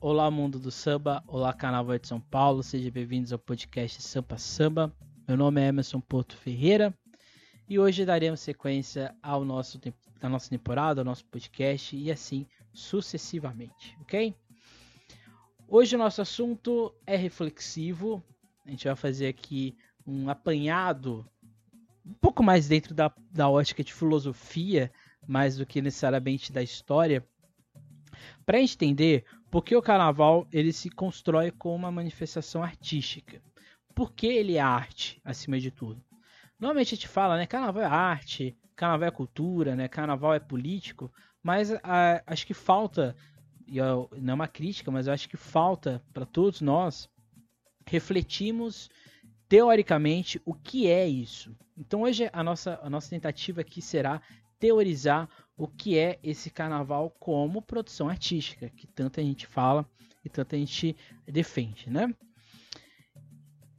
Olá, mundo do samba. Olá, Carnaval de São Paulo. Sejam bem-vindos ao podcast Sampa Samba. Meu nome é Emerson Porto Ferreira e hoje daremos sequência ao nosso à nossa temporada, ao nosso podcast e assim sucessivamente, ok? Hoje o nosso assunto é reflexivo. A gente vai fazer aqui um apanhado um pouco mais dentro da, da ótica de filosofia, mais do que necessariamente da história, para entender por que o carnaval ele se constrói como uma manifestação artística. Por que ele é arte, acima de tudo? Normalmente a gente fala, né, carnaval é arte, carnaval é cultura, né, carnaval é político, mas a, acho que falta, e eu, não é uma crítica, mas eu acho que falta para todos nós refletirmos teoricamente o que é isso. Então hoje a nossa, a nossa tentativa aqui será teorizar o que é esse carnaval como produção artística, que tanta gente fala e tanta gente defende, né?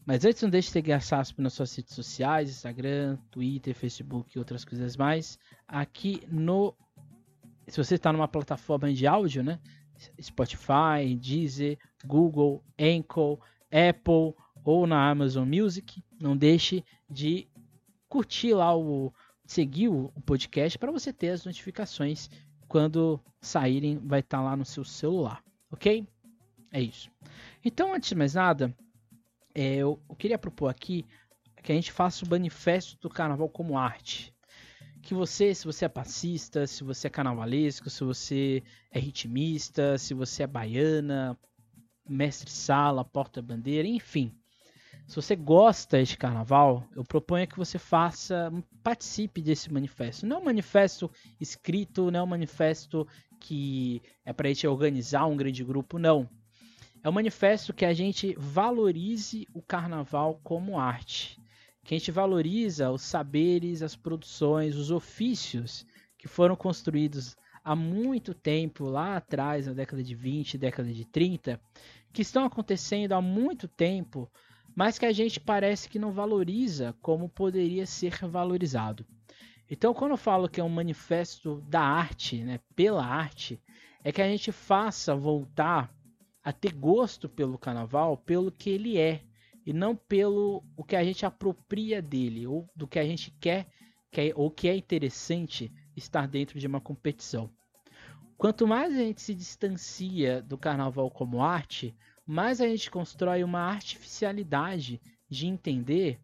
Mas antes não deixe de seguir a SASP nas suas redes sociais, Instagram, Twitter, Facebook e outras coisas mais. Aqui no... Se você está numa plataforma de áudio, né? Spotify, Deezer, Google, Anchor, Apple ou na Amazon Music, não deixe de curtir lá o, seguir o podcast para você ter as notificações quando saírem, vai estar tá lá no seu celular, ok? É isso. Então, antes de mais nada, é, eu, eu queria propor aqui que a gente faça o manifesto do carnaval como arte. Que você, se você é passista, se você é carnavalesco, se você é ritmista, se você é baiana, mestre sala, porta-bandeira, enfim, se você gosta de carnaval, eu proponho que você faça, participe desse manifesto. Não é um manifesto escrito, não é um manifesto que é para a gente organizar um grande grupo, não. É um manifesto que a gente valorize o carnaval como arte. Que a gente valoriza os saberes, as produções, os ofícios que foram construídos há muito tempo, lá atrás, na década de 20, década de 30, que estão acontecendo há muito tempo mas que a gente parece que não valoriza como poderia ser valorizado. Então, quando eu falo que é um manifesto da arte, né, pela arte, é que a gente faça voltar a ter gosto pelo carnaval pelo que ele é e não pelo o que a gente apropria dele ou do que a gente quer, quer ou que é interessante estar dentro de uma competição. Quanto mais a gente se distancia do carnaval como arte, mais a gente constrói uma artificialidade de entender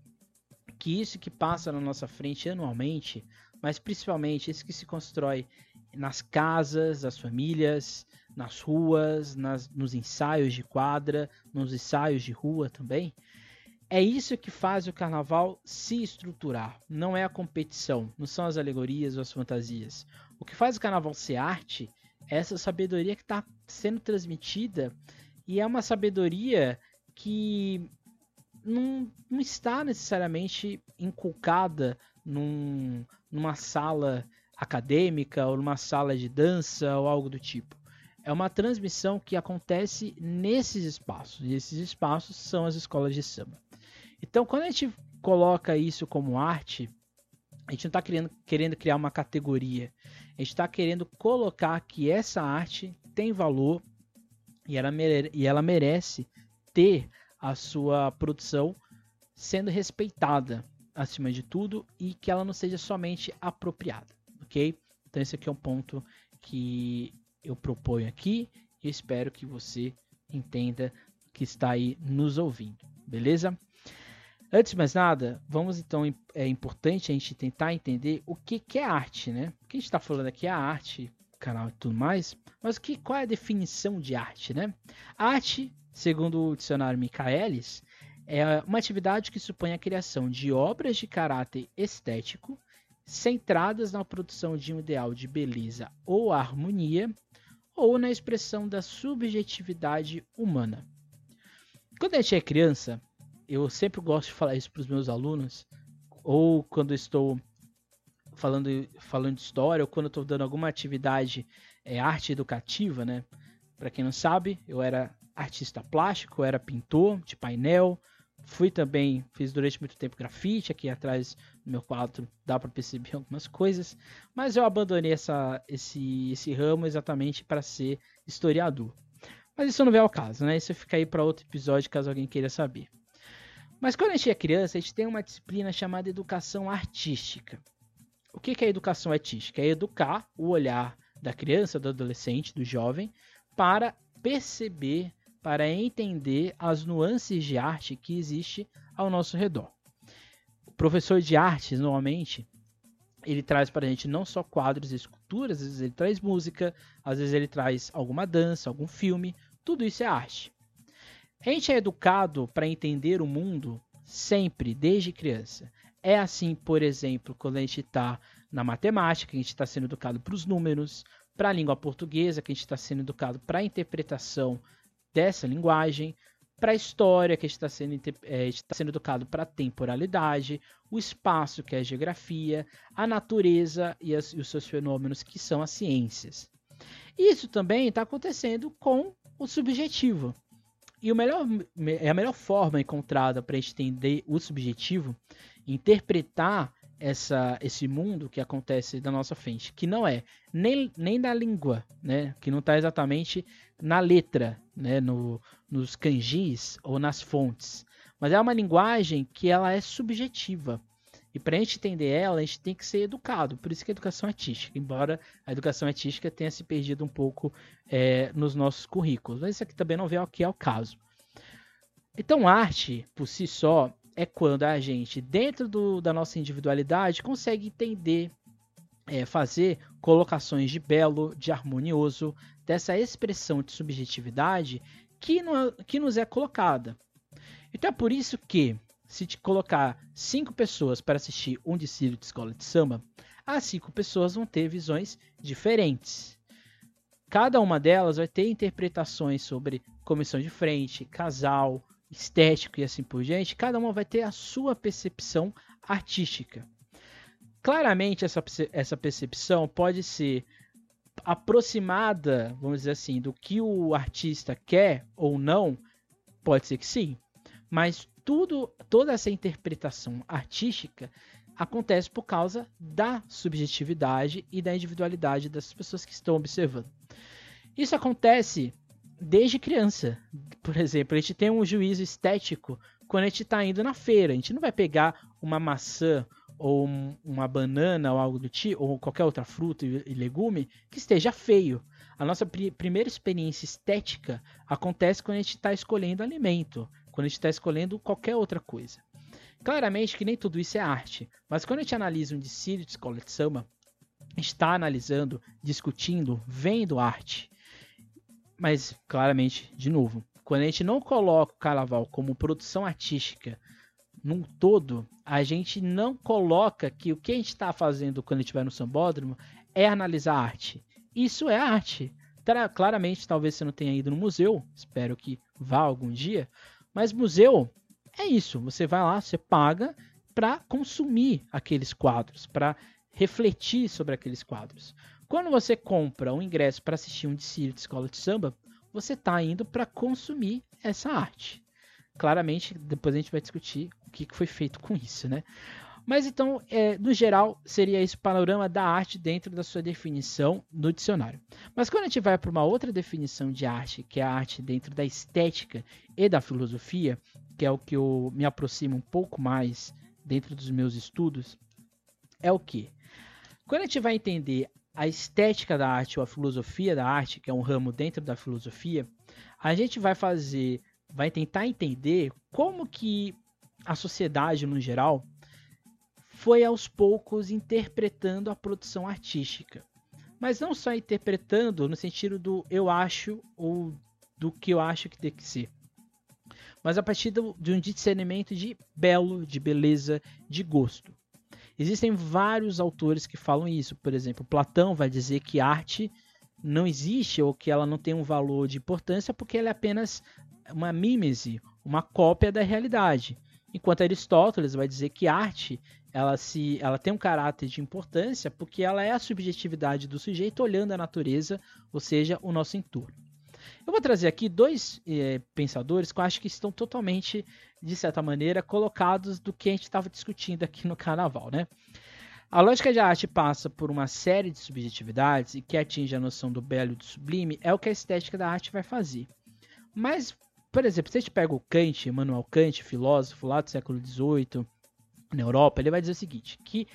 que isso que passa na nossa frente anualmente, mas principalmente isso que se constrói nas casas, das famílias, nas ruas, nas, nos ensaios de quadra, nos ensaios de rua também, é isso que faz o carnaval se estruturar. Não é a competição, não são as alegorias ou as fantasias. O que faz o carnaval ser arte é essa sabedoria que está sendo transmitida e é uma sabedoria que não, não está necessariamente inculcada num, numa sala acadêmica ou numa sala de dança ou algo do tipo. É uma transmissão que acontece nesses espaços, e esses espaços são as escolas de samba. Então, quando a gente coloca isso como arte, a gente não está querendo, querendo criar uma categoria, a gente está querendo colocar que essa arte tem valor e ela, mere e ela merece ter a sua produção sendo respeitada acima de tudo e que ela não seja somente apropriada, ok? Então esse aqui é um ponto que eu proponho aqui e espero que você entenda que está aí nos ouvindo, beleza? Antes de mais nada, vamos então, é importante a gente tentar entender o que, que é arte, né? O que a gente está falando aqui é a arte, canal e tudo mais. Mas que, qual é a definição de arte, né? arte, segundo o dicionário Michaelis, é uma atividade que supõe a criação de obras de caráter estético centradas na produção de um ideal de beleza ou harmonia ou na expressão da subjetividade humana. Quando a gente é criança, eu sempre gosto de falar isso para os meus alunos, ou quando estou falando, falando de história, ou quando eu estou dando alguma atividade é, arte educativa, né? Para quem não sabe, eu era artista plástico, eu era pintor de painel, fui também, fiz durante muito tempo grafite, aqui atrás do meu quadro dá para perceber algumas coisas, mas eu abandonei essa, esse, esse ramo exatamente para ser historiador. Mas isso não vem ao caso, né? Isso fica aí para outro episódio caso alguém queira saber. Mas quando a gente é criança, a gente tem uma disciplina chamada educação artística. O que é educação artística? É educar o olhar da criança, do adolescente, do jovem, para perceber, para entender as nuances de arte que existe ao nosso redor. O professor de artes, normalmente, ele traz para a gente não só quadros e esculturas, às vezes ele traz música, às vezes ele traz alguma dança, algum filme, tudo isso é arte. A gente é educado para entender o mundo sempre, desde criança. É assim, por exemplo, quando a gente está na matemática, a gente está sendo educado para os números, para a língua portuguesa, que a gente está sendo educado para a interpretação dessa linguagem, para a história, que a gente está sendo, é, tá sendo educado para a temporalidade, o espaço, que é a geografia, a natureza e, as, e os seus fenômenos, que são as ciências. Isso também está acontecendo com o subjetivo. E o melhor, é a melhor forma encontrada para entender o subjetivo interpretar essa, esse mundo que acontece na nossa frente, que não é nem, nem da língua, né? que não está exatamente na letra, né? no, nos kanjis ou nas fontes, mas é uma linguagem que ela é subjetiva. E para a gente entender ela, a gente tem que ser educado. Por isso que a educação artística, embora a educação artística tenha se perdido um pouco é, nos nossos currículos. Mas isso aqui também não vem ao que é o caso. Então, arte, por si só, é quando a gente, dentro do, da nossa individualidade, consegue entender, é, fazer colocações de belo, de harmonioso, dessa expressão de subjetividade que, no, que nos é colocada. Então é por isso que, se te colocar cinco pessoas para assistir um desfile de escola de samba, as cinco pessoas vão ter visões diferentes. Cada uma delas vai ter interpretações sobre comissão de frente, casal, estético e assim por diante, cada uma vai ter a sua percepção artística. Claramente, essa, essa percepção pode ser aproximada, vamos dizer assim, do que o artista quer ou não, pode ser que sim, mas tudo, toda essa interpretação artística acontece por causa da subjetividade e da individualidade das pessoas que estão observando. Isso acontece desde criança. Por exemplo, a gente tem um juízo estético quando a gente está indo na feira. A gente não vai pegar uma maçã ou uma banana ou algo do tipo, ou qualquer outra fruta e legume que esteja feio. A nossa pr primeira experiência estética acontece quando a gente está escolhendo alimento, quando a gente está escolhendo qualquer outra coisa. Claramente que nem tudo isso é arte, mas quando a gente analisa um desfile de escola de samba, está analisando, discutindo, vendo arte. Mas, claramente, de novo, quando a gente não coloca o carnaval como produção artística num todo, a gente não coloca que o que a gente está fazendo quando a gente vai no sambódromo é analisar arte. Isso é arte. Claramente, talvez você não tenha ido no museu, espero que vá algum dia, mas museu é isso. Você vai lá, você paga para consumir aqueles quadros, para refletir sobre aqueles quadros. Quando você compra um ingresso para assistir um desfile de escola de samba, você está indo para consumir essa arte. Claramente, depois a gente vai discutir o que foi feito com isso, né? Mas então, é, no geral, seria esse panorama da arte dentro da sua definição no dicionário. Mas quando a gente vai para uma outra definição de arte, que é a arte dentro da estética e da filosofia, que é o que eu me aproximo um pouco mais dentro dos meus estudos, é o que? Quando a gente vai entender a estética da arte ou a filosofia da arte, que é um ramo dentro da filosofia, a gente vai fazer, vai tentar entender como que a sociedade no geral foi aos poucos interpretando a produção artística. Mas não só interpretando no sentido do eu acho ou do que eu acho que tem que ser. Mas a partir de um discernimento de belo, de beleza, de gosto. Existem vários autores que falam isso. Por exemplo, Platão vai dizer que arte não existe ou que ela não tem um valor de importância porque ela é apenas uma mímese, uma cópia da realidade. Enquanto Aristóteles vai dizer que arte ela, se, ela tem um caráter de importância porque ela é a subjetividade do sujeito olhando a natureza, ou seja, o nosso entorno. Eu vou trazer aqui dois eh, pensadores que eu acho que estão totalmente de certa maneira, colocados do que a gente estava discutindo aqui no carnaval, né? A lógica de arte passa por uma série de subjetividades e que atinge a noção do belo e do sublime é o que a estética da arte vai fazer. Mas, por exemplo, se a gente pega o Kant, Immanuel Kant, filósofo lá do século XVIII, na Europa, ele vai dizer o seguinte, que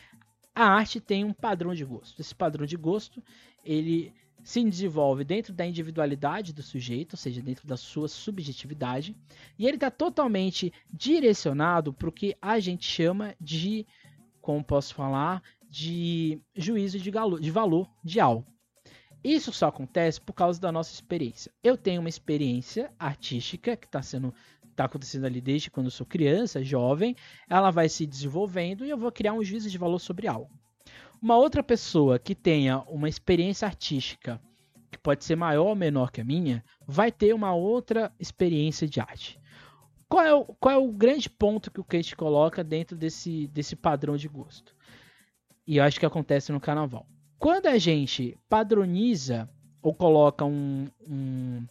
a arte tem um padrão de gosto. Esse padrão de gosto, ele se desenvolve dentro da individualidade do sujeito, ou seja, dentro da sua subjetividade, e ele está totalmente direcionado para o que a gente chama de, como posso falar, de juízo de, de valor de algo. Isso só acontece por causa da nossa experiência. Eu tenho uma experiência artística que está sendo está acontecendo ali desde quando eu sou criança, jovem, ela vai se desenvolvendo e eu vou criar um juízo de valor sobre algo. Uma outra pessoa que tenha uma experiência artística que pode ser maior ou menor que a minha, vai ter uma outra experiência de arte. Qual é o, qual é o grande ponto que o Kate coloca dentro desse, desse padrão de gosto? E eu acho que acontece no carnaval. Quando a gente padroniza ou coloca um, um,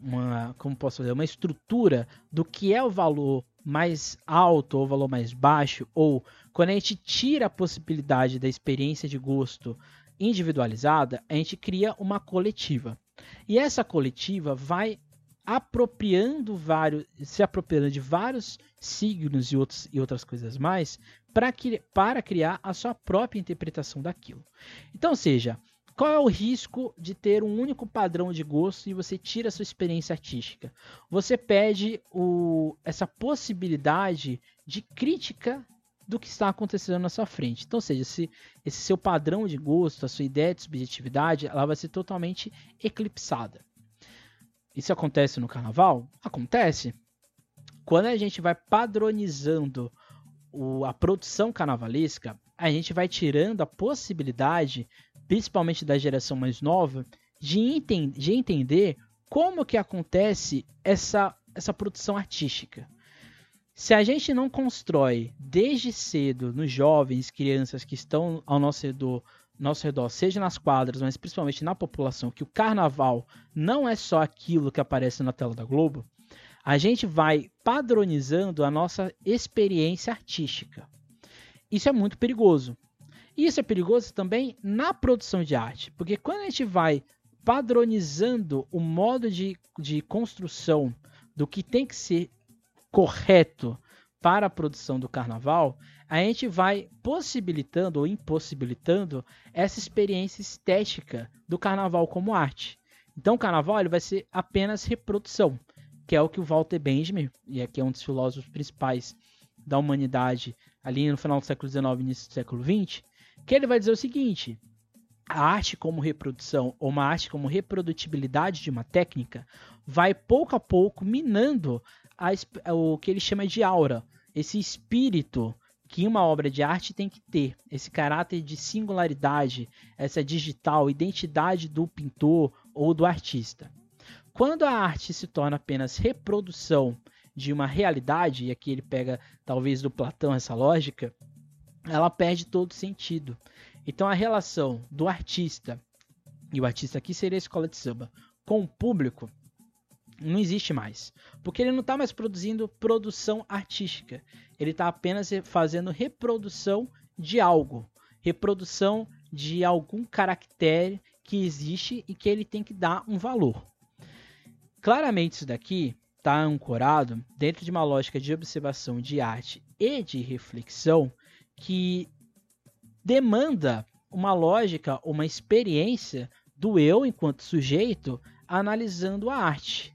uma, como posso dizer, uma estrutura do que é o valor mais alto ou o valor mais baixo, ou quando a gente tira a possibilidade da experiência de gosto individualizada, a gente cria uma coletiva. E essa coletiva vai apropriando vários, se apropriando de vários signos e, outros, e outras coisas mais para, para criar a sua própria interpretação daquilo. Então, seja, qual é o risco de ter um único padrão de gosto e você tira a sua experiência artística? Você perde o, essa possibilidade de crítica do que está acontecendo na sua frente. Então, seja, se esse seu padrão de gosto, a sua ideia de subjetividade, ela vai ser totalmente eclipsada. Isso acontece no carnaval? Acontece. Quando a gente vai padronizando o, a produção carnavalesca, a gente vai tirando a possibilidade, principalmente da geração mais nova, de, enten de entender como que acontece essa, essa produção artística. Se a gente não constrói desde cedo nos jovens, crianças que estão ao nosso redor, nosso redor, seja nas quadras, mas principalmente na população, que o carnaval não é só aquilo que aparece na tela da Globo, a gente vai padronizando a nossa experiência artística. Isso é muito perigoso. Isso é perigoso também na produção de arte, porque quando a gente vai padronizando o modo de, de construção do que tem que ser correto para a produção do carnaval, a gente vai possibilitando ou impossibilitando essa experiência estética do carnaval como arte. Então o carnaval ele vai ser apenas reprodução, que é o que o Walter Benjamin, e aqui é um dos filósofos principais da humanidade ali no final do século XIX início do século XX, que ele vai dizer o seguinte: a arte como reprodução ou uma arte como reprodutibilidade de uma técnica vai pouco a pouco minando a, o que ele chama de aura, esse espírito que uma obra de arte tem que ter, esse caráter de singularidade, essa digital identidade do pintor ou do artista. Quando a arte se torna apenas reprodução de uma realidade, e aqui ele pega talvez do Platão essa lógica, ela perde todo sentido. Então a relação do artista, e o artista aqui seria a escola de samba, com o público, não existe mais. Porque ele não está mais produzindo produção artística. Ele está apenas fazendo reprodução de algo. Reprodução de algum caractere que existe e que ele tem que dar um valor. Claramente isso daqui está ancorado dentro de uma lógica de observação de arte e de reflexão que demanda uma lógica, uma experiência do eu enquanto sujeito analisando a arte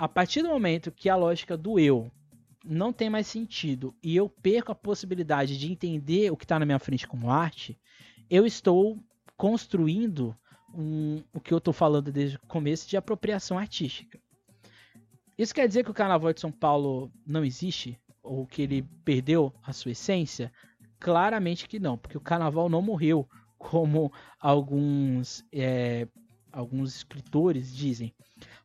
a partir do momento que a lógica do eu não tem mais sentido e eu perco a possibilidade de entender o que está na minha frente como arte, eu estou construindo um, o que eu estou falando desde o começo de apropriação artística. Isso quer dizer que o Carnaval de São Paulo não existe? Ou que ele perdeu a sua essência? Claramente que não, porque o Carnaval não morreu, como alguns, é, alguns escritores dizem.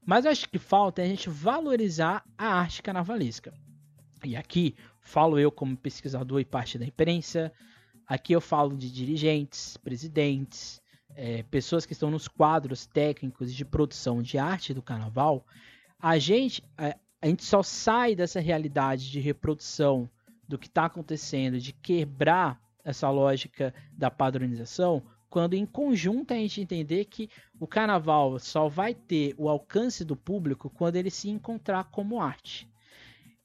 Mas acho que falta é a gente valorizar a arte carnavalesca. E aqui falo eu como pesquisador e parte da imprensa. Aqui eu falo de dirigentes, presidentes, é, pessoas que estão nos quadros técnicos de produção de arte do carnaval. A gente, a, é, a gente só sai dessa realidade de reprodução do que está acontecendo, de quebrar essa lógica da padronização, quando em conjunto a gente entender que o carnaval só vai ter o alcance do público quando ele se encontrar como arte.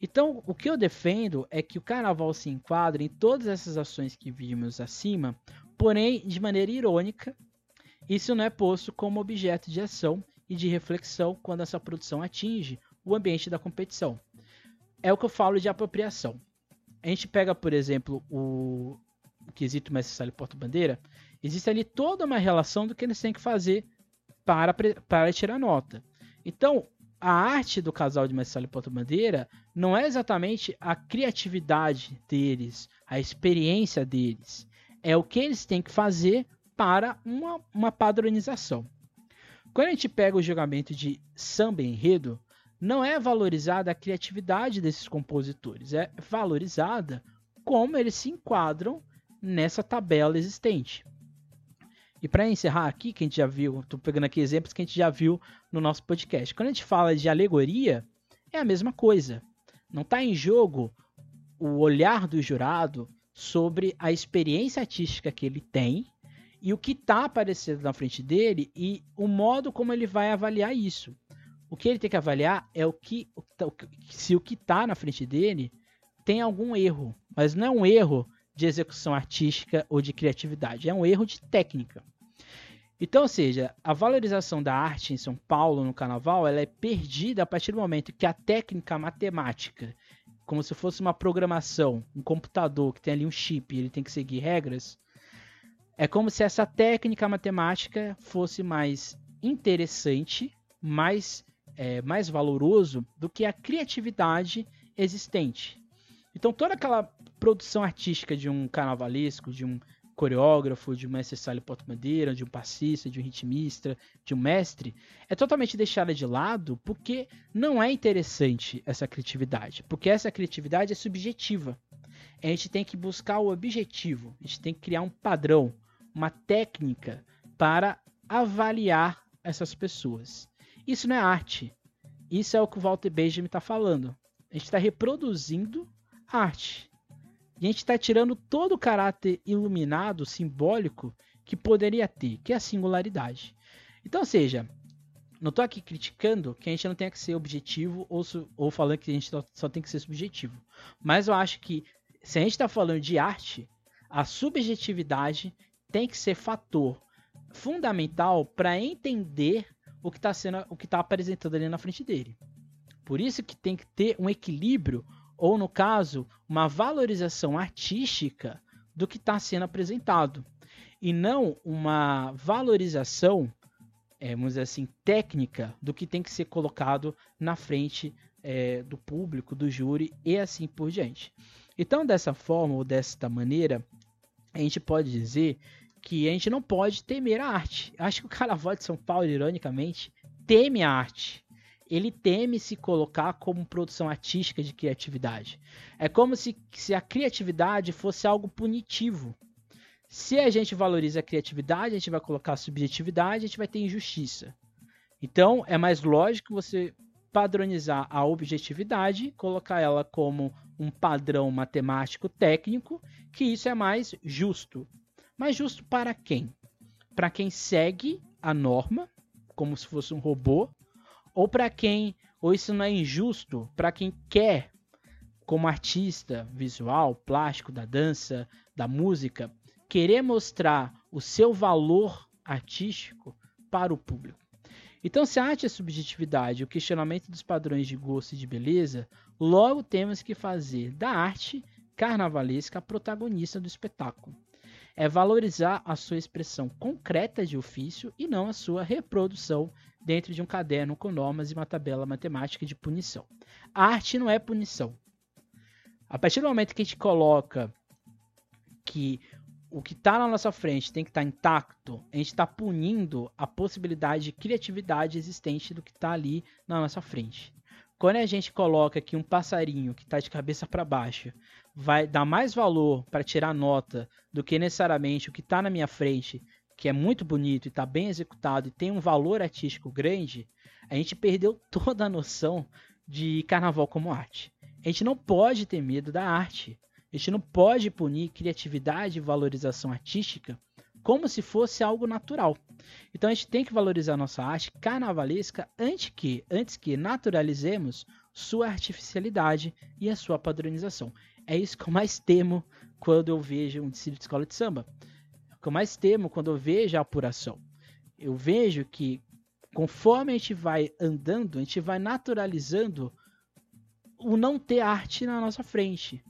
Então, o que eu defendo é que o carnaval se enquadre em todas essas ações que vimos acima, porém de maneira irônica. Isso não é posto como objeto de ação e de reflexão quando essa produção atinge o ambiente da competição. É o que eu falo de apropriação. A gente pega, por exemplo, o, o quesito mestre sala e porta-bandeira, existe ali toda uma relação do que eles têm que fazer para, para tirar nota. Então, a arte do casal de sala e porta-bandeira não é exatamente a criatividade deles, a experiência deles. É o que eles têm que fazer para uma, uma padronização. Quando a gente pega o julgamento de samba enredo, não é valorizada a criatividade desses compositores, é valorizada como eles se enquadram nessa tabela existente. E para encerrar aqui, que a gente já viu, estou pegando aqui exemplos que a gente já viu no nosso podcast. Quando a gente fala de alegoria, é a mesma coisa. Não está em jogo o olhar do jurado sobre a experiência artística que ele tem e o que está aparecendo na frente dele e o modo como ele vai avaliar isso. O que ele tem que avaliar é o que tá, se o que está na frente dele tem algum erro, mas não é um erro de execução artística ou de criatividade, é um erro de técnica. Então, ou seja, a valorização da arte em São Paulo no carnaval, ela é perdida a partir do momento que a técnica matemática, como se fosse uma programação, um computador que tem ali um chip, ele tem que seguir regras, é como se essa técnica matemática fosse mais interessante, mais, é, mais valoroso do que a criatividade existente. Então toda aquela produção artística de um carnavalesco, de um coreógrafo, de um mestre sala porta-bandeira, de um passista, de um ritmista, de um mestre, é totalmente deixada de lado porque não é interessante essa criatividade, porque essa criatividade é subjetiva. A gente tem que buscar o objetivo, a gente tem que criar um padrão, uma técnica para avaliar essas pessoas. Isso não é arte. Isso é o que o Walter Benjamin está falando. A gente está reproduzindo arte. A gente está tirando todo o caráter iluminado, simbólico, que poderia ter, que é a singularidade. Então, seja, não estou aqui criticando que a gente não tenha que ser objetivo ou, ou falando que a gente só, só tem que ser subjetivo. Mas eu acho que se a gente está falando de arte, a subjetividade tem que ser fator fundamental para entender o que está sendo, o que está apresentando ali na frente dele. Por isso que tem que ter um equilíbrio ou no caso uma valorização artística do que está sendo apresentado e não uma valorização, é, vamos dizer assim, técnica do que tem que ser colocado na frente é, do público, do júri e assim por diante. Então, dessa forma ou desta maneira, a gente pode dizer que a gente não pode temer a arte. Acho que o Carnaval de São Paulo, ironicamente, teme a arte. Ele teme se colocar como produção artística de criatividade. É como se, se a criatividade fosse algo punitivo. Se a gente valoriza a criatividade, a gente vai colocar a subjetividade, a gente vai ter injustiça. Então, é mais lógico você padronizar a objetividade, colocar ela como um padrão matemático técnico, que isso é mais justo. Mas justo para quem? Para quem segue a norma, como se fosse um robô, ou para quem, ou isso não é injusto, para quem quer, como artista visual, plástico, da dança, da música, querer mostrar o seu valor artístico para o público. Então, se a arte é subjetividade, o questionamento dos padrões de gosto e de beleza, logo temos que fazer da arte carnavalesca a protagonista do espetáculo é valorizar a sua expressão concreta de ofício e não a sua reprodução dentro de um caderno com normas e uma tabela matemática de punição. A arte não é punição. A partir do momento que a gente coloca que o que está na nossa frente tem que estar tá intacto, a gente está punindo a possibilidade de criatividade existente do que está ali na nossa frente. Quando a gente coloca que um passarinho que está de cabeça para baixo vai dar mais valor para tirar nota do que necessariamente o que está na minha frente, que é muito bonito e está bem executado e tem um valor artístico grande, a gente perdeu toda a noção de carnaval como arte. A gente não pode ter medo da arte. A gente não pode punir criatividade e valorização artística como se fosse algo natural. Então a gente tem que valorizar nossa arte carnavalesca antes que, antes que naturalizemos sua artificialidade e a sua padronização. É isso que eu mais temo quando eu vejo um desfile de escola de samba. É o que eu mais temo quando eu vejo a apuração. Eu vejo que conforme a gente vai andando, a gente vai naturalizando o não ter arte na nossa frente.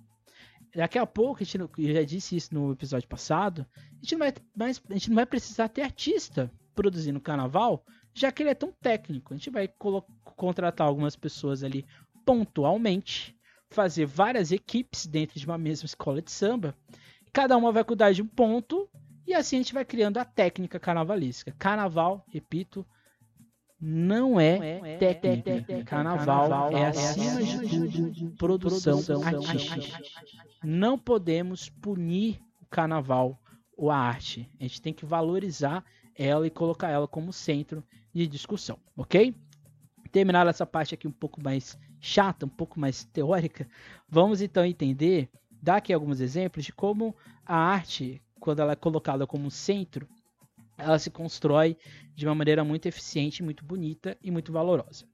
Daqui a pouco, a gente, eu já disse isso no episódio passado, a gente, não vai, mais, a gente não vai precisar ter artista produzindo carnaval, já que ele é tão técnico. A gente vai contratar algumas pessoas ali pontualmente, fazer várias equipes dentro de uma mesma escola de samba, cada uma vai cuidar de um ponto, e assim a gente vai criando a técnica carnavalística. Carnaval, repito, não é técnica. Carnaval é, acima de tudo, produção artística. Não podemos punir o carnaval ou a arte. A gente tem que valorizar ela e colocar ela como centro de discussão, ok? Terminar essa parte aqui um pouco mais chata, um pouco mais teórica, vamos então entender, dar aqui alguns exemplos de como a arte, quando ela é colocada como centro, ela se constrói de uma maneira muito eficiente, muito bonita e muito valorosa.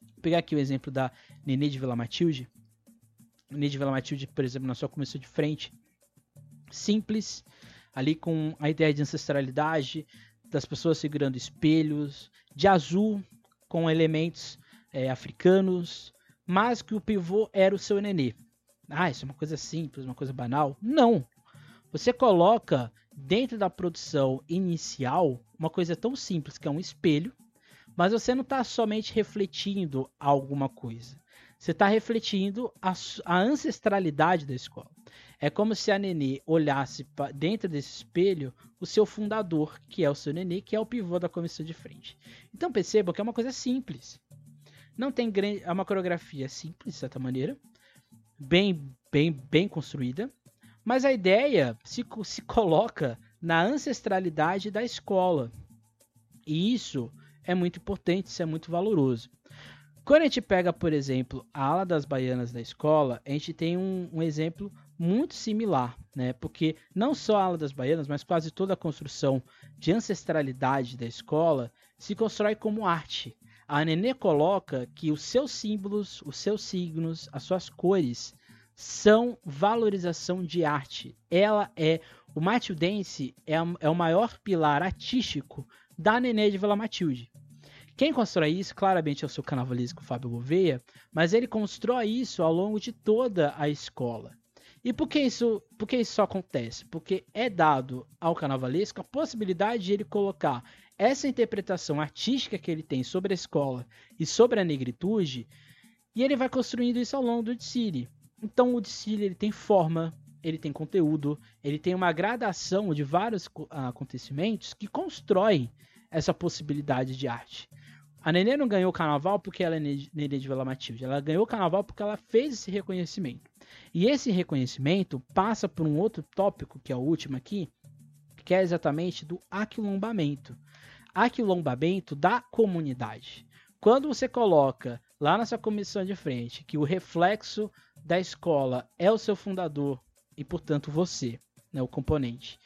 Vou pegar aqui o exemplo da Nenê de Vila Matilde. Nenê de Vila Matilde, por exemplo, na sua começou de frente, simples, ali com a ideia de ancestralidade, das pessoas segurando espelhos, de azul, com elementos é, africanos, mas que o pivô era o seu nenê. Ah, isso é uma coisa simples, uma coisa banal? Não! Você coloca dentro da produção inicial uma coisa tão simples que é um espelho, mas você não está somente refletindo alguma coisa. Você está refletindo a, a, ancestralidade da escola. É como se a Nenê olhasse pra, dentro desse espelho o seu fundador, que é o seu Nenê, que é o pivô da comissão de frente. Então percebam que é uma coisa simples. Não tem grande, é uma coreografia simples de certa maneira, bem, bem, bem construída, mas a ideia se, se coloca na ancestralidade da escola. E isso é muito importante, isso é muito valoroso. Quando a gente pega, por exemplo, a ala das baianas da escola, a gente tem um, um exemplo muito similar, né? Porque não só a ala das baianas, mas quase toda a construção de ancestralidade da escola se constrói como arte. A Nenê coloca que os seus símbolos, os seus signos, as suas cores são valorização de arte. Ela é o Matildense é, é o maior pilar artístico da Nenê de Vila Matilde. Quem constrói isso, claramente, é o seu carnavalesco Fábio Gouveia, mas ele constrói isso ao longo de toda a escola. E por que isso, por que isso acontece? Porque é dado ao carnavalesco a possibilidade de ele colocar essa interpretação artística que ele tem sobre a escola e sobre a negritude, e ele vai construindo isso ao longo do desfile. Então o desfile ele tem forma, ele tem conteúdo, ele tem uma gradação de vários acontecimentos que constroem essa possibilidade de arte. A Nenê não ganhou o carnaval porque ela é Nenê de Vila Matilde. Ela ganhou o carnaval porque ela fez esse reconhecimento. E esse reconhecimento passa por um outro tópico, que é o último aqui, que é exatamente do aquilombamento. Aquilombamento da comunidade. Quando você coloca lá na sua comissão de frente que o reflexo da escola é o seu fundador e, portanto, você, né, o componente,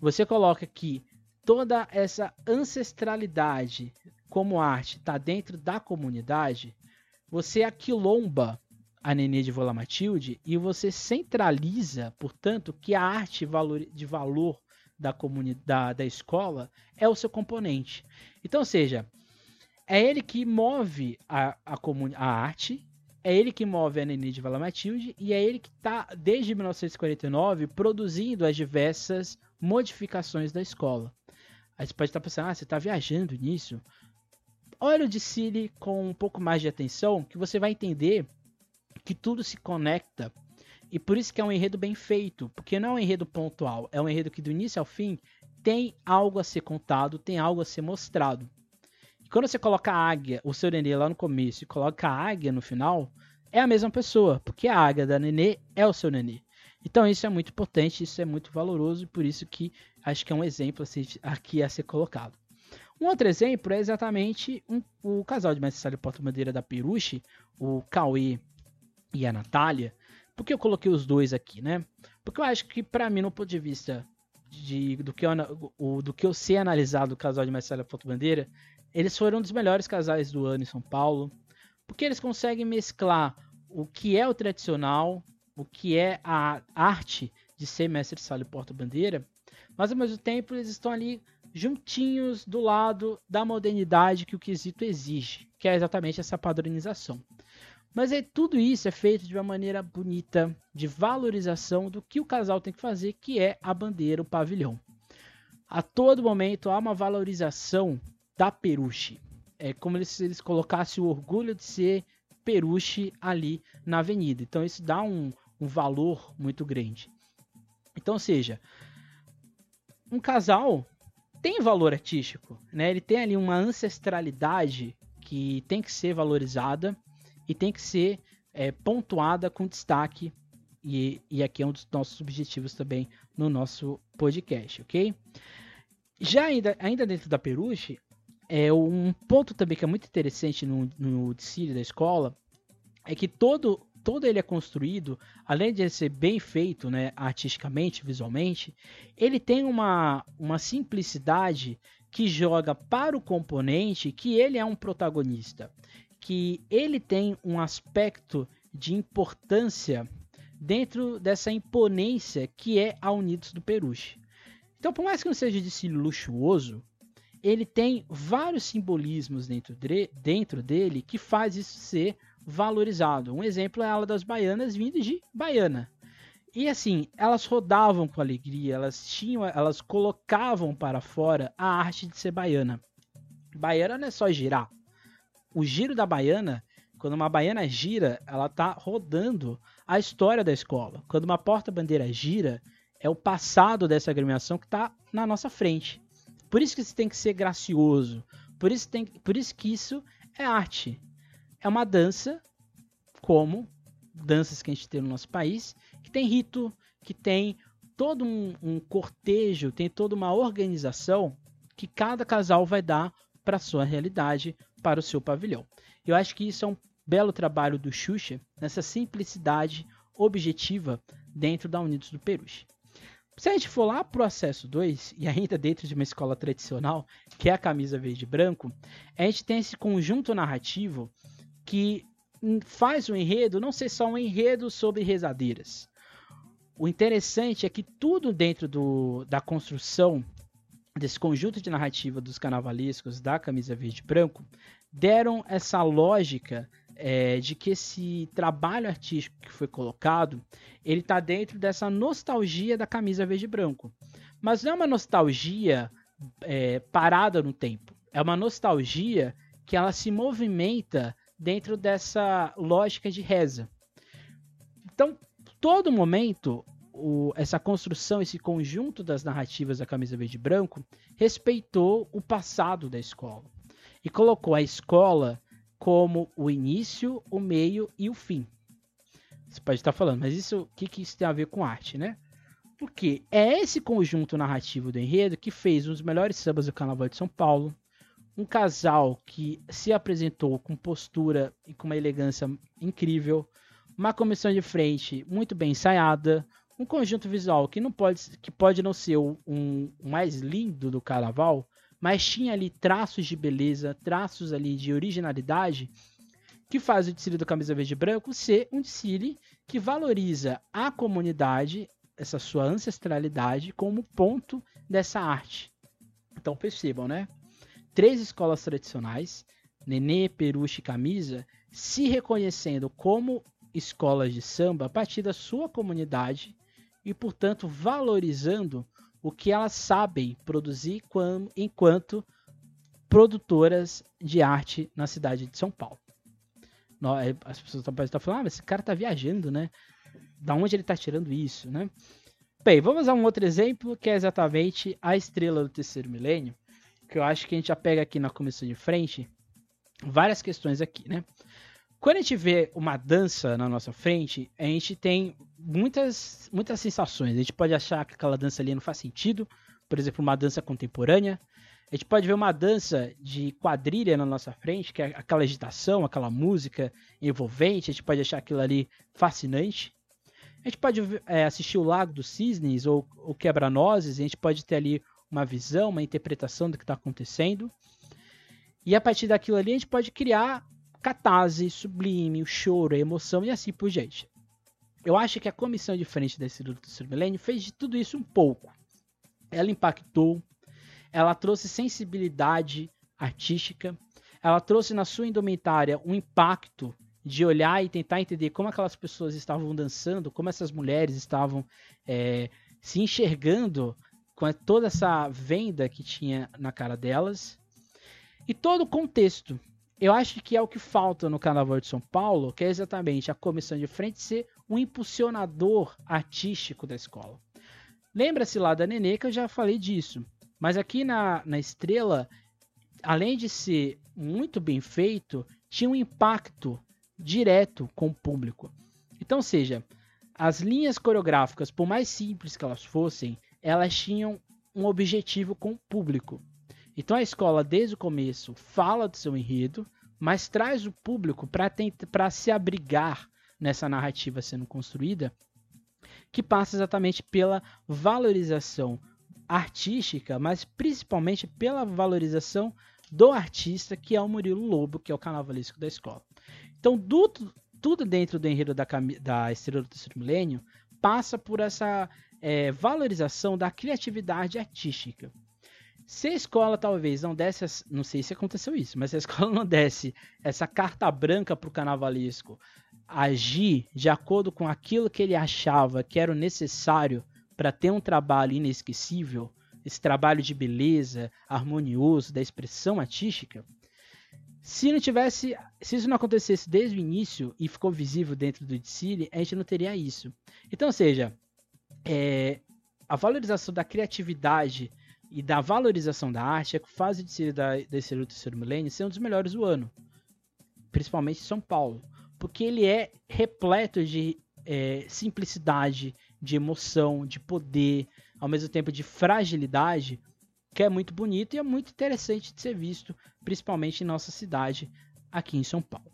você coloca que toda essa ancestralidade como arte está dentro da comunidade, você aquilomba a Nenê de Vola Matilde e você centraliza, portanto, que a arte de valor da comunidade da escola é o seu componente. Então, ou seja, é ele que move a, a, a arte, é ele que move a Nenê de Vala Matilde e é ele que está, desde 1949, produzindo as diversas modificações da escola. Aí você pode estar pensando, ah, você está viajando nisso. Olha o de com um pouco mais de atenção, que você vai entender que tudo se conecta. E por isso que é um enredo bem feito, porque não é um enredo pontual, é um enredo que do início ao fim tem algo a ser contado, tem algo a ser mostrado quando você coloca a águia, o seu nenê lá no começo e coloca a águia no final, é a mesma pessoa, porque a águia da nenê é o seu nenê. Então isso é muito importante, isso é muito valoroso e por isso que acho que é um exemplo aqui a ser colocado. Um outro exemplo é exatamente um, o casal de mestre porta-bandeira da Peruche, o Cauê e a Natália. Por que eu coloquei os dois aqui, né? Porque eu acho que para mim, no ponto de vista de, do, que eu, o, do que eu sei analisar do casal de Marcela Ponto Bandeira, eles foram um dos melhores casais do ano em São Paulo, porque eles conseguem mesclar o que é o tradicional, o que é a arte de ser mestre de sala e porta-bandeira, mas ao mesmo tempo eles estão ali juntinhos do lado da modernidade que o quesito exige, que é exatamente essa padronização. Mas é, tudo isso é feito de uma maneira bonita, de valorização do que o casal tem que fazer, que é a bandeira, o pavilhão. A todo momento há uma valorização da peruche. É como se eles colocassem o orgulho de ser peruche ali na avenida. Então isso dá um, um valor muito grande. Então, seja, um casal tem valor artístico, né? Ele tem ali uma ancestralidade que tem que ser valorizada e tem que ser é, pontuada com destaque. E, e aqui é um dos nossos objetivos também no nosso podcast, ok? Já ainda, ainda dentro da Peruche, é um ponto também que é muito interessante no, no da escola é que todo todo ele é construído, além de ser bem feito, né, artisticamente, visualmente, ele tem uma, uma simplicidade que joga para o componente que ele é um protagonista que ele tem um aspecto de importância dentro dessa imponência que é a Unidos do Peruche. Então, por mais que não seja de luxuoso, ele tem vários simbolismos dentro, de, dentro dele que faz isso ser valorizado. Um exemplo é a ala das baianas vindo de Baiana. E assim, elas rodavam com alegria, elas tinham, elas colocavam para fora a arte de ser baiana. Baiana não é só girar, o giro da baiana, quando uma baiana gira, ela tá rodando a história da escola. Quando uma porta-bandeira gira, é o passado dessa agremiação que está na nossa frente. Por isso que isso tem que ser gracioso. Por isso, tem, por isso que isso é arte. É uma dança, como danças que a gente tem no nosso país, que tem rito, que tem todo um, um cortejo, tem toda uma organização que cada casal vai dar para sua realidade, para o seu pavilhão. Eu acho que isso é um belo trabalho do Xuxa nessa simplicidade objetiva dentro da Unidos do Peruche. Se a gente for lá para o acesso 2, e ainda dentro de uma escola tradicional, que é a camisa verde e branco, a gente tem esse conjunto narrativo que faz o enredo não ser só um enredo sobre rezadeiras. O interessante é que tudo dentro do, da construção desse conjunto de narrativa dos carnavalescos da camisa verde e branco deram essa lógica é, de que esse trabalho artístico que foi colocado ele está dentro dessa nostalgia da camisa verde e branco. Mas não é uma nostalgia é, parada no tempo. É uma nostalgia que ela se movimenta dentro dessa lógica de reza. Então todo momento o, essa construção, esse conjunto das narrativas da camisa verde e branco respeitou o passado da escola e colocou a escola como o início, o meio e o fim. Você pode estar falando, mas isso, o que, que isso tem a ver com arte, né? Porque é esse conjunto narrativo do enredo que fez um dos melhores sambas do Carnaval de São Paulo, um casal que se apresentou com postura e com uma elegância incrível, uma comissão de frente muito bem ensaiada, um conjunto visual que não pode, que pode não ser o um, mais lindo do carnaval, mas tinha ali traços de beleza, traços ali de originalidade que faz o desfile do camisa verde e branco ser um desfile que valoriza a comunidade, essa sua ancestralidade como ponto dessa arte. Então percebam, né? Três escolas tradicionais, Nenê, Peruche e Camisa, se reconhecendo como escolas de samba a partir da sua comunidade e, portanto, valorizando o que elas sabem produzir enquanto produtoras de arte na cidade de São Paulo. É, as pessoas estar falando, ah, mas esse cara está viajando, né? Da onde ele está tirando isso, né? Bem, vamos a um outro exemplo que é exatamente a estrela do terceiro milênio, que eu acho que a gente já pega aqui na comissão de frente várias questões aqui, né? Quando a gente vê uma dança na nossa frente, a gente tem muitas, muitas sensações. A gente pode achar que aquela dança ali não faz sentido, por exemplo, uma dança contemporânea. A gente pode ver uma dança de quadrilha na nossa frente, que é aquela agitação, aquela música envolvente. A gente pode achar aquilo ali fascinante. A gente pode é, assistir o Lago dos Cisnes ou o Quebra-Nozes, a gente pode ter ali uma visão, uma interpretação do que está acontecendo. E a partir daquilo ali a gente pode criar catarse, sublime, o choro, a emoção e assim por diante. Eu acho que a comissão de frente desse do terceiro milênio fez de tudo isso um pouco. Ela impactou, ela trouxe sensibilidade artística, ela trouxe na sua indumentária um impacto de olhar e tentar entender como aquelas pessoas estavam dançando, como essas mulheres estavam é, se enxergando com toda essa venda que tinha na cara delas. E todo o contexto. Eu acho que é o que falta no Carnaval de São Paulo, que é exatamente a comissão de frente ser um impulsionador artístico da escola. Lembra-se lá da Nenê que eu já falei disso. Mas aqui na, na Estrela, além de ser muito bem feito, tinha um impacto direto com o público. Então, seja, as linhas coreográficas, por mais simples que elas fossem, elas tinham um objetivo com o público. Então a escola, desde o começo, fala do seu enredo, mas traz o público para se abrigar nessa narrativa sendo construída, que passa exatamente pela valorização artística, mas principalmente pela valorização do artista, que é o Murilo Lobo, que é o carnavalesco da escola. Então, do, tudo dentro do enredo da, da Estrela do Terceiro Milênio passa por essa é, valorização da criatividade artística. Se a escola talvez não desse, não sei se aconteceu isso, mas se a escola não desse essa carta branca para o carnavalesco agir de acordo com aquilo que ele achava que era o necessário para ter um trabalho inesquecível, esse trabalho de beleza, harmonioso, da expressão artística, se não tivesse, se isso não acontecesse desde o início e ficou visível dentro do Dicile, a gente não teria isso. Então, ou seja, é, a valorização da criatividade e da valorização da arte é que o Dicile da, desse terceiro milênio ser um dos melhores do ano, principalmente em São Paulo, porque ele é repleto de é, simplicidade, de emoção, de poder, ao mesmo tempo de fragilidade, que é muito bonito e é muito interessante de ser visto, principalmente em nossa cidade, aqui em São Paulo.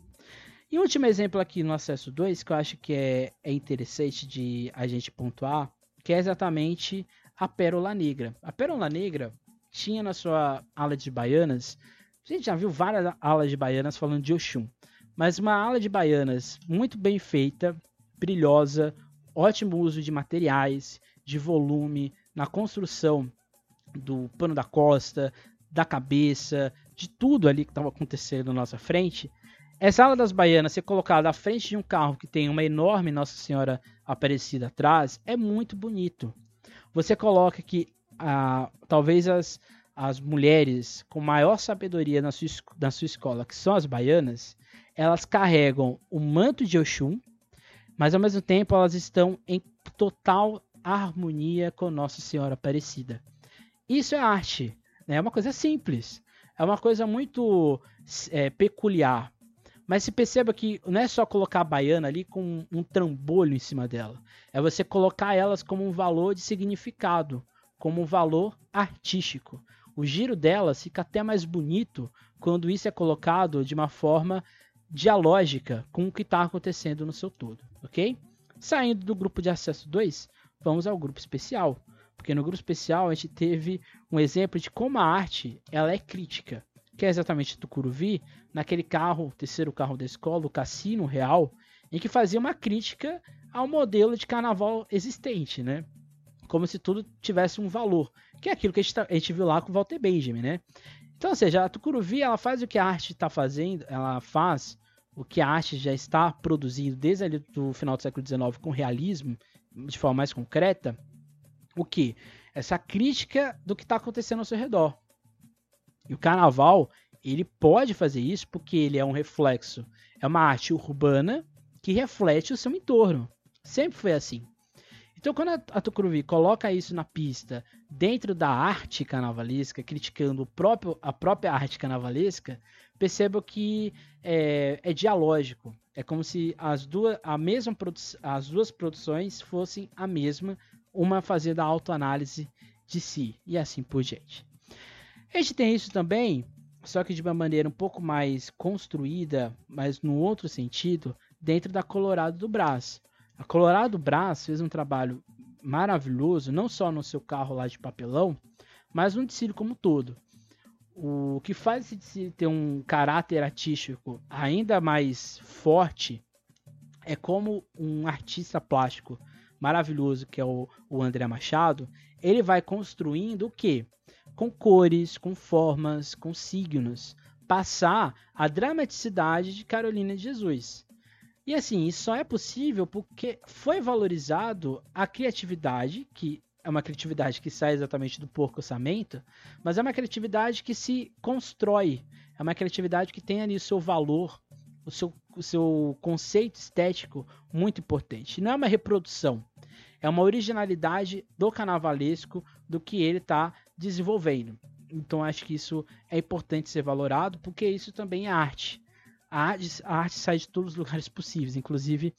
E um último exemplo aqui no acesso 2, que eu acho que é, é interessante de a gente pontuar, que é exatamente a Pérola Negra. A Pérola Negra tinha na sua ala de baianas, a gente já viu várias alas de baianas falando de Oxum, mas uma ala de baianas muito bem feita, brilhosa, ótimo uso de materiais, de volume, na construção do pano da costa, da cabeça, de tudo ali que estava acontecendo na nossa frente. Essa ala das baianas ser colocada à frente de um carro que tem uma enorme Nossa Senhora Aparecida atrás é muito bonito. Você coloca que ah, talvez as, as mulheres com maior sabedoria na sua, na sua escola, que são as baianas, elas carregam o manto de Oxum, mas ao mesmo tempo elas estão em total harmonia com Nossa Senhora Aparecida. Isso é arte. Né? É uma coisa simples. É uma coisa muito é, peculiar. Mas se perceba que não é só colocar a baiana ali com um trambolho em cima dela. É você colocar elas como um valor de significado, como um valor artístico. O giro delas fica até mais bonito quando isso é colocado de uma forma dialógica com o que está acontecendo no seu todo, ok? Saindo do grupo de acesso 2, vamos ao grupo especial. Porque no grupo especial a gente teve um exemplo de como a arte ela é crítica, que é exatamente do Curuvi, naquele carro, terceiro carro da escola, o Cassino Real, em que fazia uma crítica ao modelo de carnaval existente, né? Como se tudo tivesse um valor, que é aquilo que a gente, tá, a gente viu lá com o Walter Benjamin, né? Então, ou seja, a Tucuruvi ela faz o que a arte está fazendo, ela faz o que a arte já está produzindo desde ali do final do século XIX com realismo, de forma mais concreta, o que? Essa crítica do que está acontecendo ao seu redor. E o carnaval, ele pode fazer isso porque ele é um reflexo, é uma arte urbana que reflete o seu entorno. Sempre foi assim. Então, quando a Tucuruvi coloca isso na pista, dentro da arte carnavalesca, criticando próprio, a própria arte carnavalesca, perceba que é, é, dialógico. É como se as duas, a mesma as duas produções fossem a mesma, uma fazendo a autoanálise de si e assim por diante. A gente tem isso também, só que de uma maneira um pouco mais construída, mas no outro sentido, dentro da Colorado do Brás. A Colorado Brás fez um trabalho maravilhoso, não só no seu carro lá de papelão, mas no desfile como um todo. O que faz esse desfile ter um caráter artístico ainda mais forte é como um artista plástico maravilhoso que é o, o André Machado, ele vai construindo o que? Com cores, com formas, com signos, passar a dramaticidade de Carolina de Jesus. E assim, isso só é possível porque foi valorizado a criatividade, que é uma criatividade que sai exatamente do porco orçamento, mas é uma criatividade que se constrói, é uma criatividade que tem ali o seu valor, o seu, o seu conceito estético muito importante. Não é uma reprodução, é uma originalidade do carnavalesco do que ele está desenvolvendo. Então acho que isso é importante ser valorado, porque isso também é arte. A arte, a arte sai de todos os lugares possíveis, inclusive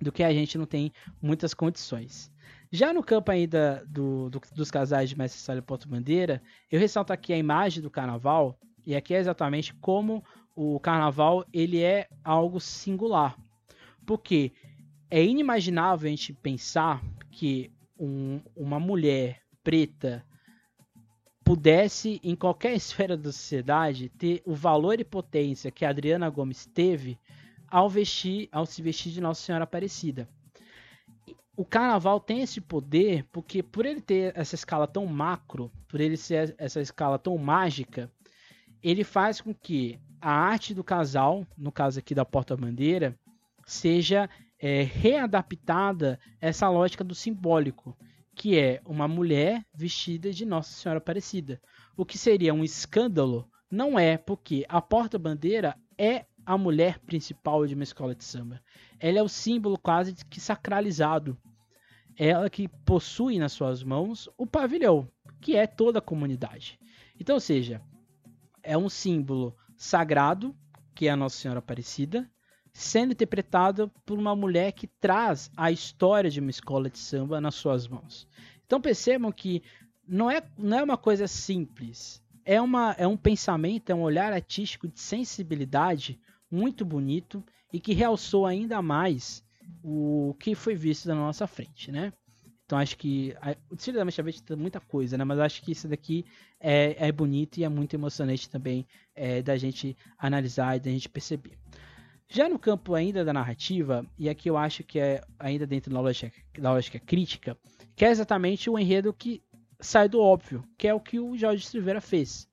do que a gente não tem muitas condições. Já no campo ainda do, do, dos casais de Mestre Sala e Porto Bandeira, eu ressalto aqui a imagem do carnaval, e aqui é exatamente como o carnaval ele é algo singular. Porque é inimaginável a gente pensar que um, uma mulher preta pudesse, em qualquer esfera da sociedade, ter o valor e potência que a Adriana Gomes teve ao vestir, ao se vestir de Nossa Senhora Aparecida. O carnaval tem esse poder porque por ele ter essa escala tão macro, por ele ser essa escala tão mágica, ele faz com que a arte do casal, no caso aqui da porta-bandeira, seja é, readaptada essa lógica do simbólico que é uma mulher vestida de Nossa Senhora Aparecida. O que seria um escândalo não é porque a porta-bandeira é a mulher principal de uma escola de samba. Ela é o símbolo quase que sacralizado. Ela que possui nas suas mãos o pavilhão, que é toda a comunidade. Então, ou seja, é um símbolo sagrado, que é a Nossa Senhora Aparecida, sendo interpretado por uma mulher que traz a história de uma escola de samba nas suas mãos. Então percebam que não é, não é uma coisa simples, é, uma, é um pensamento, é um olhar artístico de sensibilidade muito bonito e que realçou ainda mais o que foi visto na nossa frente, né? Então acho que o desfile da Mancha Verde tem muita coisa, né? Mas acho que isso daqui é, é bonito e é muito emocionante também é, da gente analisar e da gente perceber. Já no campo ainda da narrativa, e aqui eu acho que é ainda dentro da lógica, da lógica crítica, que é exatamente o enredo que sai do óbvio, que é o que o Jorge Silveira fez.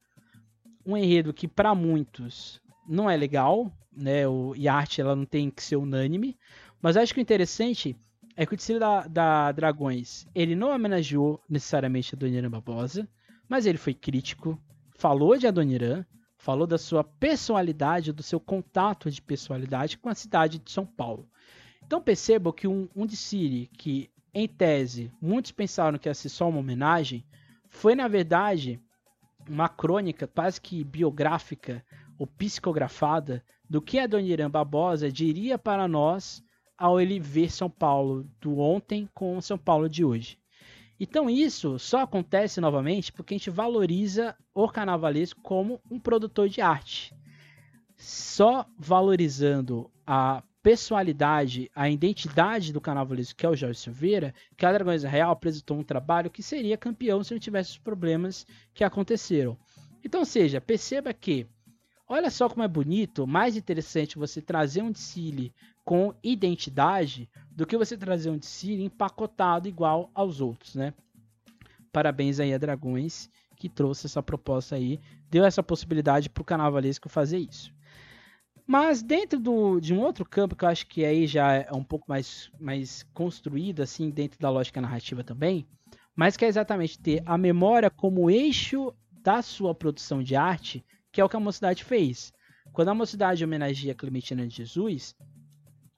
Um enredo que para muitos não é legal, né? O, e a arte ela não tem que ser unânime, mas acho que o interessante é que o Tecido da, da Dragões ele não homenageou necessariamente a Dona Barbosa, mas ele foi crítico, falou de Adoniran, falou da sua personalidade, do seu contato de personalidade com a cidade de São Paulo. Então percebam que um, um Siri que, em tese, muitos pensaram que ia ser só uma homenagem, foi na verdade uma crônica quase que biográfica ou psicografada do que a Dona Irã Barbosa diria para nós ao ele ver São Paulo do ontem com São Paulo de hoje. Então isso só acontece novamente porque a gente valoriza o carnavalesco como um produtor de arte. Só valorizando a personalidade, a identidade do carnavalesco, que é o Jorge Silveira, que a Dragões Real apresentou um trabalho que seria campeão se não tivesse os problemas que aconteceram. Então, seja, perceba que, olha só como é bonito, mais interessante você trazer um desfile com identidade do que você trazer um desfile empacotado igual aos outros, né? Parabéns aí a Dragões que trouxe essa proposta aí, deu essa possibilidade para o carnavalesco fazer isso. Mas dentro do, de um outro campo que eu acho que aí já é um pouco mais, mais construído, assim, dentro da lógica narrativa também, mas que é exatamente ter a memória como eixo da sua produção de arte, que é o que a mocidade fez. Quando a mocidade homenageia Clementina de Jesus,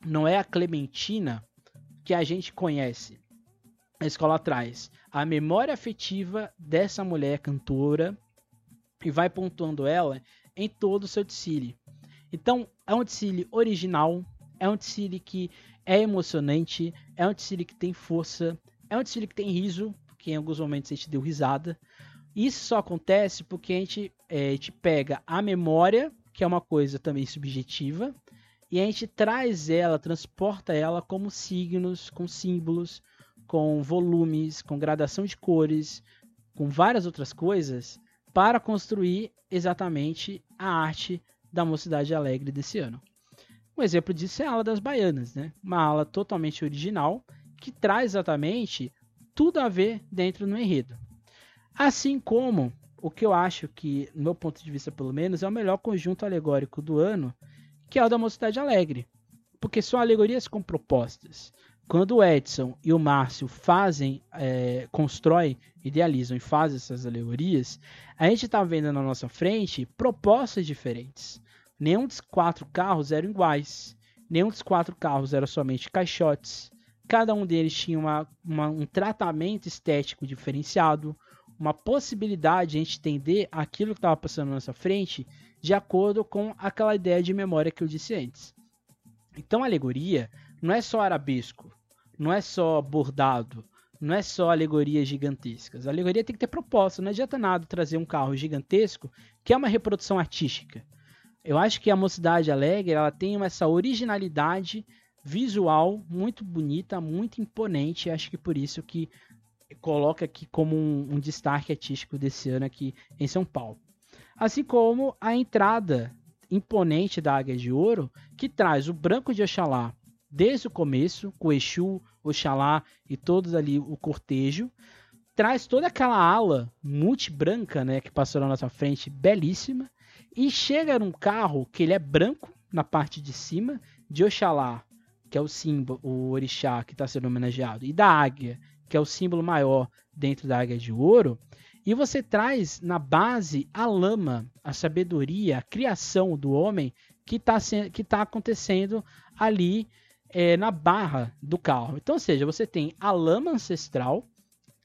não é a Clementina que a gente conhece. A escola traz a memória afetiva dessa mulher cantora e vai pontuando ela em todo o seu desfile. Então, é um desfile original, é um desfile que é emocionante, é um desfile que tem força, é um desfile que tem riso, porque em alguns momentos a gente deu risada. Isso só acontece porque a gente, é, a gente pega a memória, que é uma coisa também subjetiva, e a gente traz ela, transporta ela como signos, com símbolos, com volumes, com gradação de cores, com várias outras coisas, para construir exatamente a arte da Mocidade Alegre desse ano. Um exemplo disso é a ala das baianas, né? Uma ala totalmente original que traz exatamente tudo a ver dentro do enredo. Assim como o que eu acho que, no meu ponto de vista pelo menos, é o melhor conjunto alegórico do ano, que é o da Mocidade Alegre. Porque são alegorias com propostas. Quando o Edson e o Márcio fazem, é, constroem, idealizam e fazem essas alegorias, a gente está vendo na nossa frente propostas diferentes. Nenhum dos quatro carros eram iguais. Nenhum dos quatro carros era somente caixotes. Cada um deles tinha uma, uma, um tratamento estético diferenciado, uma possibilidade de entender aquilo que estava passando na nossa frente de acordo com aquela ideia de memória que eu disse antes. Então, alegoria não é só arabesco, não é só bordado, não é só alegorias gigantescas. A alegoria tem que ter proposta. Não adianta nada trazer um carro gigantesco que é uma reprodução artística. Eu acho que a Mocidade Alegre ela tem essa originalidade visual muito bonita, muito imponente. Acho que por isso que coloca aqui como um, um destaque artístico desse ano aqui em São Paulo. Assim como a entrada imponente da Águia de Ouro, que traz o branco de Oxalá desde o começo, com Exu, Oxalá e todos ali o cortejo, traz toda aquela ala multi-branca, né, que passou na nossa frente, belíssima, e chega num carro que ele é branco na parte de cima, de Oxalá, que é o símbolo, o orixá que está sendo homenageado, e da águia, que é o símbolo maior dentro da águia de ouro, e você traz na base a lama, a sabedoria, a criação do homem que está que tá acontecendo ali é, na barra do carro. Então, ou seja, você tem a lama ancestral,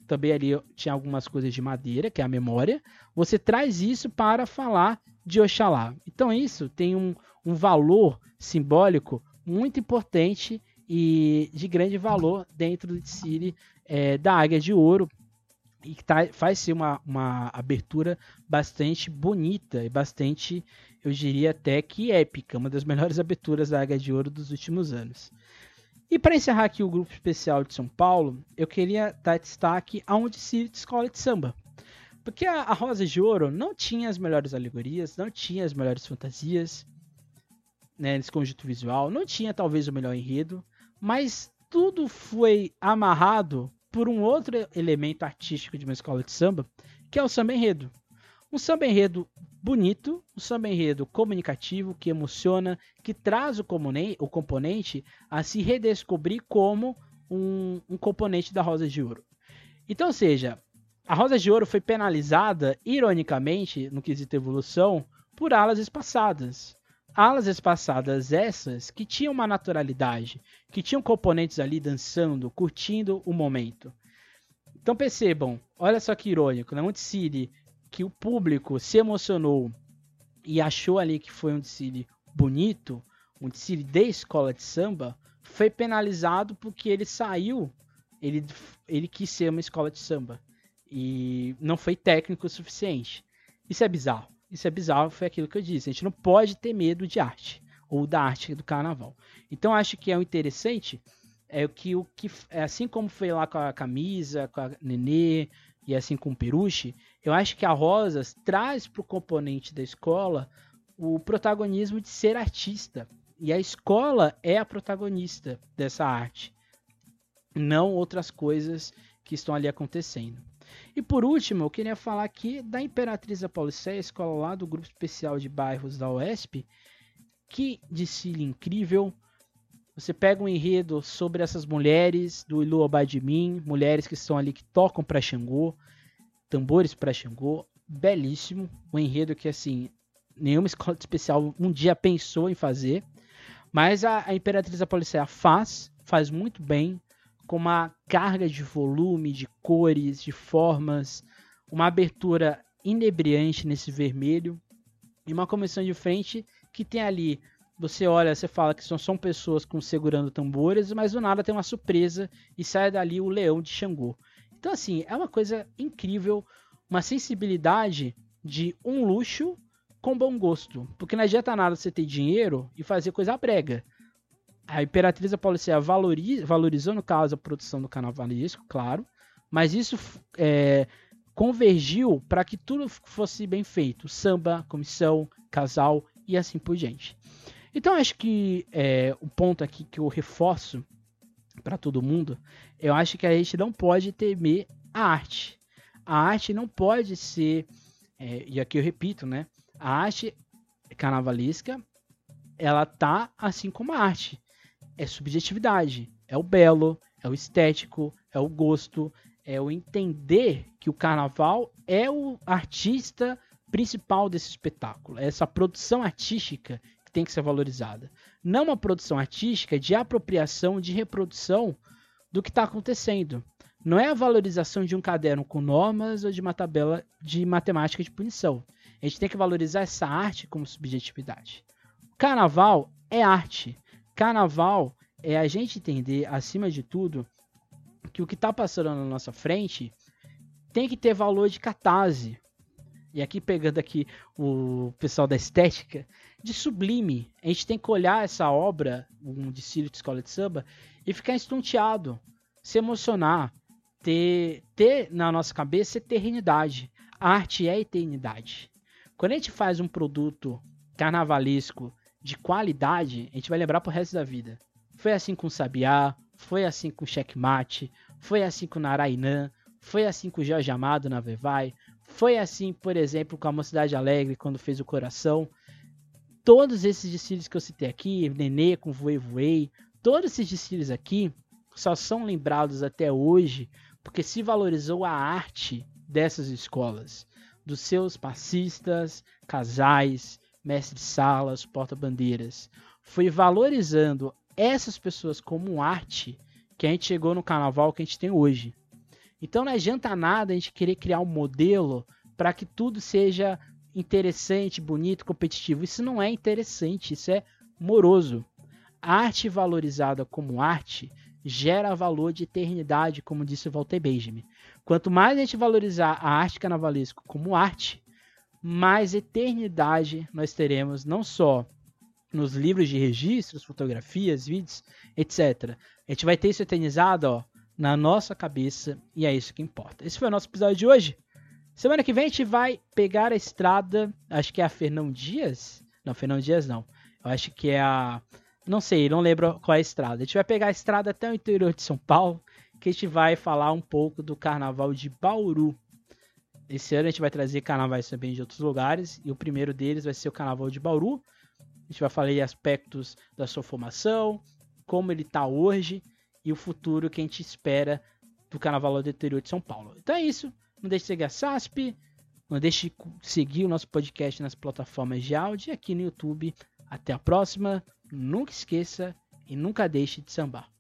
também ali tinha algumas coisas de madeira, que é a memória. Você traz isso para falar de Oxalá. Então, isso tem um, um valor simbólico muito importante e de grande valor dentro do Siri é, da Águia de Ouro e tá, faz ser uma, uma abertura bastante bonita e bastante, eu diria até que épica, uma das melhores aberturas da Águia de Ouro dos últimos anos. E para encerrar aqui o grupo especial de São Paulo, eu queria dar destaque a um desfile de escola de samba. Porque a, a Rosa de Ouro não tinha as melhores alegorias, não tinha as melhores fantasias né, nesse conjunto visual, não tinha talvez o melhor enredo, mas tudo foi amarrado por um outro elemento artístico de uma escola de samba, que é o samba enredo. Um samba enredo bonito, um samba enredo comunicativo, que emociona, que traz o, o componente a se redescobrir como um, um componente da Rosa de Ouro. Então, ou seja, a Rosa de Ouro foi penalizada, ironicamente, no quesito evolução, por alas espaçadas alas espaçadas essas que tinham uma naturalidade, que tinham componentes ali dançando, curtindo o momento. Então percebam, olha só que irônico, né? City que o público se emocionou e achou ali que foi um desfile bonito, um desfile de escola de samba, foi penalizado porque ele saiu, ele, ele quis ser uma escola de samba e não foi técnico o suficiente. Isso é bizarro isso é bizarro, foi aquilo que eu disse. A gente não pode ter medo de arte ou da arte do carnaval. Então acho que é o interessante é que o que é assim como foi lá com a camisa, com a Nenê e assim com o Peruche, eu acho que a Rosas traz para o componente da escola o protagonismo de ser artista. E a escola é a protagonista dessa arte, não outras coisas que estão ali acontecendo. E por último, eu queria falar aqui da Imperatriz da Pauliceia, escola lá do Grupo Especial de Bairros da UESP. Que desfile incrível! Você pega um enredo sobre essas mulheres do Ilu Abadimin, mulheres que estão ali que tocam para Xangô, tambores para Xangô, belíssimo. Um enredo que, assim, nenhuma escola especial um dia pensou em fazer. Mas a, a Imperatriz da faz, faz muito bem, com uma carga de volume, de cores, de formas, uma abertura inebriante nesse vermelho e uma comissão de frente que tem ali você olha, você fala que são, são pessoas com segurando tambores, mas do nada tem uma surpresa e sai dali o leão de Xangô. Então, assim, é uma coisa incrível, uma sensibilidade de um luxo com bom gosto. Porque não adianta nada você ter dinheiro e fazer coisa brega. A Imperatriz Apollicea valoriza, valorizou, no caso, a produção do carnavalesco, claro, mas isso é, convergiu para que tudo fosse bem feito: samba, comissão, casal e assim por diante. Então, acho que é, o ponto aqui que eu reforço para todo mundo, eu acho que a gente não pode temer a arte. A arte não pode ser, é, e aqui eu repito, né? A arte carnavalesca, ela tá assim como a arte é subjetividade, é o belo, é o estético, é o gosto, é o entender que o carnaval é o artista principal desse espetáculo, é essa produção artística que tem que ser valorizada. Não uma produção artística de apropriação, de reprodução do que está acontecendo. Não é a valorização de um caderno com normas ou de uma tabela de matemática de punição. A gente tem que valorizar essa arte como subjetividade. Carnaval é arte. Carnaval é a gente entender, acima de tudo, que o que está passando na nossa frente tem que ter valor de catarse. E aqui pegando aqui o pessoal da estética, de sublime. A gente tem que olhar essa obra, um desfile de escola de samba, e ficar estonteado, se emocionar, ter, ter na nossa cabeça eternidade. A arte é eternidade. Quando a gente faz um produto carnavalesco de qualidade, a gente vai lembrar pro resto da vida. Foi assim com o Sabiá, foi assim com o Checkmate, foi assim com o Narainã, foi assim com o Jorge Amado na Vevai, foi assim, por exemplo, com a Mocidade Alegre quando fez o Coração. Todos esses desfiles que eu citei aqui, Nenê com Voei Voei, todos esses desfiles aqui só são lembrados até hoje porque se valorizou a arte dessas escolas, dos seus passistas, casais, mestre salas, porta-bandeiras. Foi valorizando essas pessoas como arte que a gente chegou no carnaval que a gente tem hoje. Então não adianta nada a gente querer criar um modelo para que tudo seja interessante, bonito, competitivo. Isso não é interessante, isso é moroso. A arte valorizada como arte gera valor de eternidade, como disse Walter Benjamin. Quanto mais a gente valorizar a arte carnavalesco como arte, mais eternidade nós teremos, não só nos livros de registros, fotografias, vídeos, etc. A gente vai ter isso eternizado ó, na nossa cabeça e é isso que importa. Esse foi o nosso episódio de hoje. Semana que vem a gente vai pegar a estrada, acho que é a Fernão Dias. Não, Fernão Dias não. Eu acho que é a. Não sei, não lembro qual é a estrada. A gente vai pegar a estrada até o interior de São Paulo, que a gente vai falar um pouco do carnaval de Bauru. Esse ano a gente vai trazer carnavais também de outros lugares. E o primeiro deles vai ser o carnaval de Bauru. A gente vai falar aí aspectos da sua formação, como ele está hoje e o futuro que a gente espera do carnaval do interior de São Paulo. Então é isso. Não deixe de seguir a SASP. Não deixe de seguir o nosso podcast nas plataformas de áudio e aqui no YouTube. Até a próxima. Nunca esqueça e nunca deixe de sambar.